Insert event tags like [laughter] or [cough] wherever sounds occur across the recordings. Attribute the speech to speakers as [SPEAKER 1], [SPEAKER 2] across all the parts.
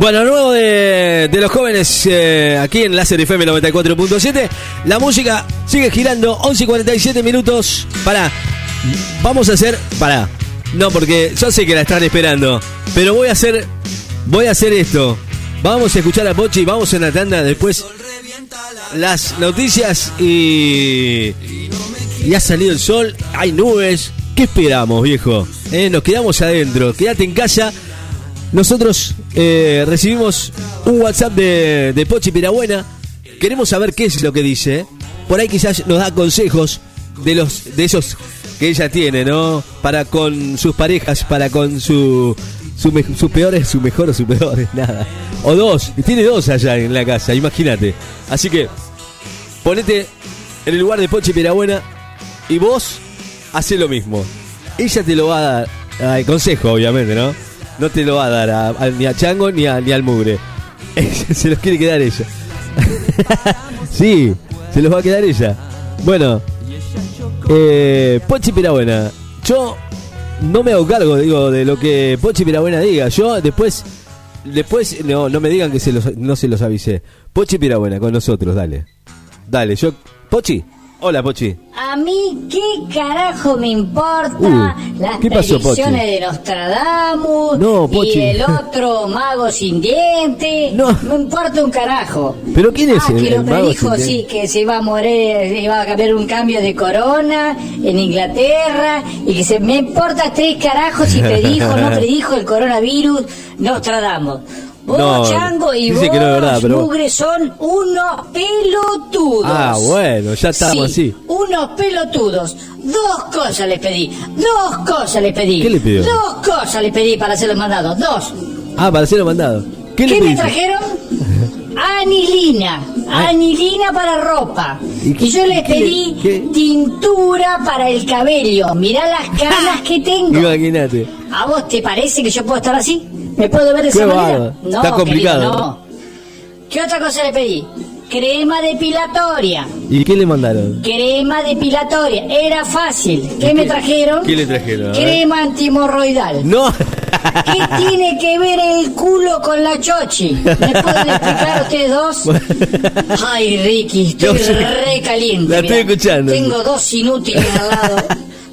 [SPEAKER 1] Bueno, nuevo de, los jóvenes eh, aquí en Láser FM 94.7. La música sigue girando, 11 y 47 minutos. Pará, vamos a hacer. Pará, no, porque yo sé que la están esperando. Pero voy a hacer. Voy a hacer esto. Vamos a escuchar a Pochi, vamos en la tanda después. Las noticias y. Y ha salido el sol, hay nubes. ¿Qué esperamos, viejo? Eh, nos quedamos adentro. Quédate en casa. Nosotros eh, recibimos un WhatsApp de, de Pochi Pirabuena. Queremos saber qué es lo que dice. Por ahí quizás nos da consejos de los de esos que ella tiene, ¿no? Para con sus parejas, para con su, su me- sus peores, su mejor o sus peores, nada. O dos, tiene dos allá en la casa, imagínate. Así que ponete en el lugar de Pochi Pirabuena y vos hace lo mismo. Ella te lo va a dar, ay, consejo obviamente, ¿no? No te lo va a dar a- ni a Chango ni, a, ni al Mugre. [laughs] Se los quiere quedar ella. [laughs] sí, se los va a quedar ella. Bueno, eh, Pochi Pirabuena, yo no me hago cargo, digo, de lo que Pochi Pirabuena diga. Yo después, después no, no me digan que se los, no se los avisé. Pochi Pirabuena, con nosotros, dale. Dale, yo... Pochi, hola Pochi.
[SPEAKER 2] A mí, ¿qué carajo me importa
[SPEAKER 1] Uh,
[SPEAKER 2] las
[SPEAKER 1] ¿qué pasó,
[SPEAKER 2] predicciones
[SPEAKER 1] Pochi?
[SPEAKER 2] de Nostradamus
[SPEAKER 1] No, Pochi.
[SPEAKER 2] y el otro mago sin diente?
[SPEAKER 1] No.
[SPEAKER 2] me importa un carajo.
[SPEAKER 1] ¿Pero quién es
[SPEAKER 2] Ah,
[SPEAKER 1] el-
[SPEAKER 2] que lo predijo, sí, que se iba a morir, iba a haber un cambio de corona en Inglaterra y que se me importa tres carajos si predijo o no [laughs] predijo el coronavirus Nostradamus. Vos,
[SPEAKER 1] No,
[SPEAKER 2] Chango, y vos,
[SPEAKER 1] que no es verdad, pero-
[SPEAKER 2] Mugre, son unos pelotudos.
[SPEAKER 1] Ah, bueno, ya estamos
[SPEAKER 2] Sí,
[SPEAKER 1] así.
[SPEAKER 2] unos pelotudos. Dos cosas les pedí. Dos cosas les pedí.
[SPEAKER 1] ¿Qué le pidió?
[SPEAKER 2] Dos cosas les pedí para hacer los mandados. Dos.
[SPEAKER 1] Ah, para hacerlo mandado. ¿Qué,
[SPEAKER 2] ¿Qué,
[SPEAKER 1] le
[SPEAKER 2] me trajeron? [laughs] Anilina. Anilina para ropa.
[SPEAKER 1] ¿Y
[SPEAKER 2] Y,
[SPEAKER 1] qué-
[SPEAKER 2] yo les
[SPEAKER 1] qué le-
[SPEAKER 2] pedí
[SPEAKER 1] qué?
[SPEAKER 2] tintura para el cabello. Mirá las [laughs] canas que tengo.
[SPEAKER 1] Imagínate.
[SPEAKER 2] ¿A vos te parece que yo puedo estar así? ¿Me puedo ver de
[SPEAKER 1] Qué
[SPEAKER 2] esa manera?
[SPEAKER 1] bárbaro. Está complicado,
[SPEAKER 2] querido,
[SPEAKER 1] ¿no?
[SPEAKER 2] no. ¿Qué otra cosa le pedí? Crema depilatoria.
[SPEAKER 1] ¿Y qué le mandaron?
[SPEAKER 2] Crema depilatoria. Era fácil. ¿Qué me trajeron?
[SPEAKER 1] qué le trajeron? A.
[SPEAKER 2] Crema antimorroidal.
[SPEAKER 1] No.
[SPEAKER 2] ¿Qué [laughs] tiene que ver el culo con la chochi? ¿Me pueden explicar ustedes dos? [laughs] Ay, Ricky, estoy re caliente.
[SPEAKER 1] La estoy
[SPEAKER 2] mirá.
[SPEAKER 1] escuchando.
[SPEAKER 2] Tengo dos inútiles al lado.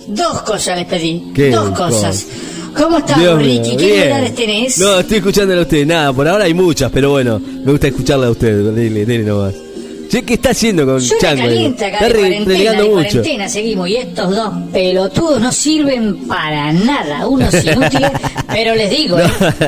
[SPEAKER 2] Dos cosas les pedí.
[SPEAKER 1] ¿Qué
[SPEAKER 2] dos
[SPEAKER 1] cosa?
[SPEAKER 2] cosas. ¿Cómo estás,
[SPEAKER 1] Dios mío,
[SPEAKER 2] Ricky? ¿Qué novedades tenés?
[SPEAKER 1] No, estoy escuchándolo a usted. Nada, por ahora hay muchas, pero bueno, me gusta escucharla a usted. Dele, dele nomás. Che, ¿qué está haciendo con
[SPEAKER 2] Yo
[SPEAKER 1] Chango?
[SPEAKER 2] acá
[SPEAKER 1] está
[SPEAKER 2] de
[SPEAKER 1] re-
[SPEAKER 2] cuarentena, de
[SPEAKER 1] mucho.
[SPEAKER 2] cuarentena seguimos y estos dos pelotudos no sirven para nada, unos inútiles, [laughs] pero les digo, ¿eh?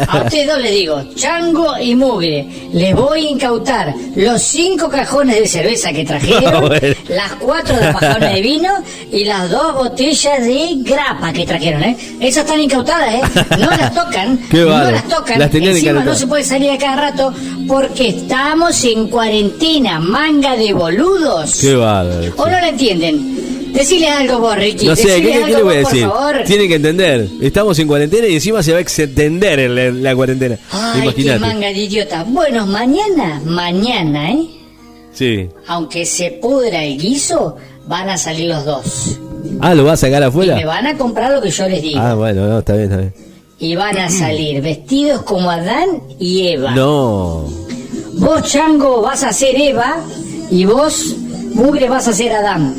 [SPEAKER 2] a ustedes dos les digo, Chango y Mugre, les voy a incautar los cinco cajones de cerveza que [laughs] trajeron,
[SPEAKER 1] Bueno.
[SPEAKER 2] Las cuatro de pajones de vino y las dos botellas de grapa que trajeron, ¿eh? Esas están incautadas, ¿eh? No [laughs] las tocan,
[SPEAKER 1] Qué
[SPEAKER 2] no
[SPEAKER 1] bárbaro.
[SPEAKER 2] las tocan,
[SPEAKER 1] Las
[SPEAKER 2] encima no se puede salir a cada rato porque estamos en cuarentena, manga de boludos.
[SPEAKER 1] Qué bárbaro.
[SPEAKER 2] ¿O no lo entienden? Decile algo vos, Ricky.
[SPEAKER 1] No sé, ¿qué, qué- le voy a decir? Tienen que entender. Estamos en cuarentena y encima se va a extender en la, la cuarentena.
[SPEAKER 2] Ay, qué manga de idiota. Bueno, mañana, mañana, ¿eh?
[SPEAKER 1] Sí.
[SPEAKER 2] Aunque se pudra el guiso, van a salir los dos.
[SPEAKER 1] Ah, ¿lo va a sacar
[SPEAKER 2] Y me
[SPEAKER 1] afuera?
[SPEAKER 2] van a comprar lo que yo les digo.
[SPEAKER 1] Ah, bueno, no, está bien, está bien.
[SPEAKER 2] Y van a salir vestidos como Adán y Eva.
[SPEAKER 1] No.
[SPEAKER 2] Vos, Chango, vas a ser Eva y vos, Mugre, vas a ser Adán.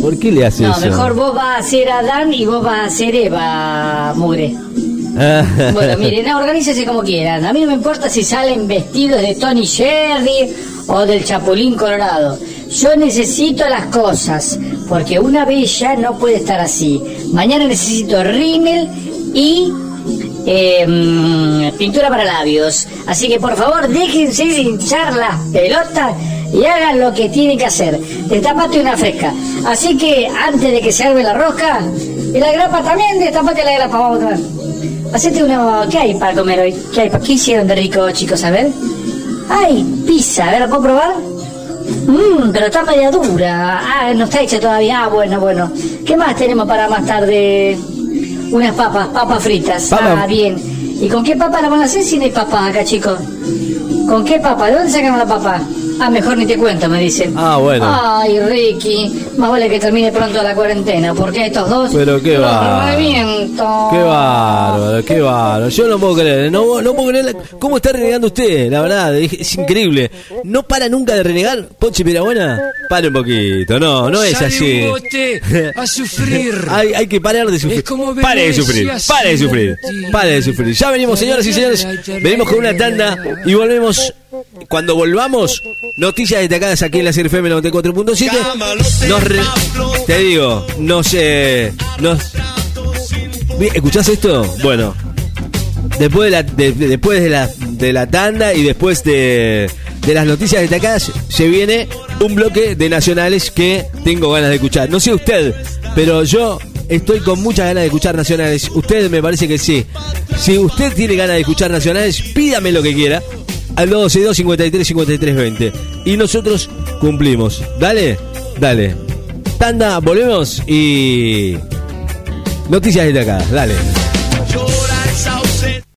[SPEAKER 1] ¿Por qué le hace
[SPEAKER 2] No,
[SPEAKER 1] eso?
[SPEAKER 2] mejor vos vas a ser Adán y vos vas a ser Eva, Mugre. [laughs] Bueno, miren, organícese como quieran. A mí no me importa si salen vestidos de Tony Sherry o del Chapulín Colorado. Yo necesito las cosas, porque una bella no puede estar así. Mañana necesito rímel y mm, pintura para labios. Así que por favor, déjense hinchar las pelotas y hagan lo que tienen que hacer. Destapate una fresca. Así que antes de que se arme la rosca, y la grapa también, destapate la grapa, vamos a tomar. Hacete una... ¿Qué hay para comer hoy? ¿Qué hay? ¿Qué hicieron de rico, chicos? A ver. ¡Ay, pizza! A ver, ¿la puedo probar? Mmm, pero está media dura. Ah, no está hecha todavía. Ah, bueno, bueno. ¿Qué más tenemos para más tarde? Unas papas, papas fritas.
[SPEAKER 1] Papa.
[SPEAKER 2] Ah, bien. ¿Y con qué papa la van a hacer si no hay papas acá, chicos? ¿Con qué papa? ¿De dónde sacaron la papa? Ah, mejor ni te cuento, me dicen.
[SPEAKER 1] Ah, bueno.
[SPEAKER 2] Ay, Ricky, más vale que termine pronto la cuarentena, porque estos dos.
[SPEAKER 1] Pero qué bárbaro.
[SPEAKER 2] reviento.
[SPEAKER 1] Qué bárbaro, qué bárbaro. Yo no puedo creer, no, no puedo creer cómo está renegando usted, la verdad, es, es increíble. No para nunca de renegar, Pochi Pirabuena. Pare un poquito, no, no es
[SPEAKER 3] Sale
[SPEAKER 1] así.
[SPEAKER 3] un bote a sufrir. [laughs]
[SPEAKER 1] Hay, hay que parar de sufrir.
[SPEAKER 3] Es como
[SPEAKER 1] Pare de
[SPEAKER 3] Venecia
[SPEAKER 1] sufrir, pare de sufrir, pare de sufrir. Ya venimos, señoras y señores, venimos con una tanda y volvemos. Cuando volvamos, noticias destacadas aquí en la CRFM 94.7. Nos re- te digo, nos, eh, nos. ¿Escuchás esto? Bueno, después de la, de- de- después de la, de la tanda y después de, de las noticias destacadas, se viene un bloque de nacionales que tengo ganas de escuchar. No sé usted, pero yo estoy con muchas ganas de escuchar nacionales. Usted me parece que sí. Si usted tiene ganas de escuchar nacionales, pídame lo que quiera. Al 262 53 53 20. Y nosotros cumplimos. Dale, dale. Tanda, volvemos y. Noticias destacadas, dale.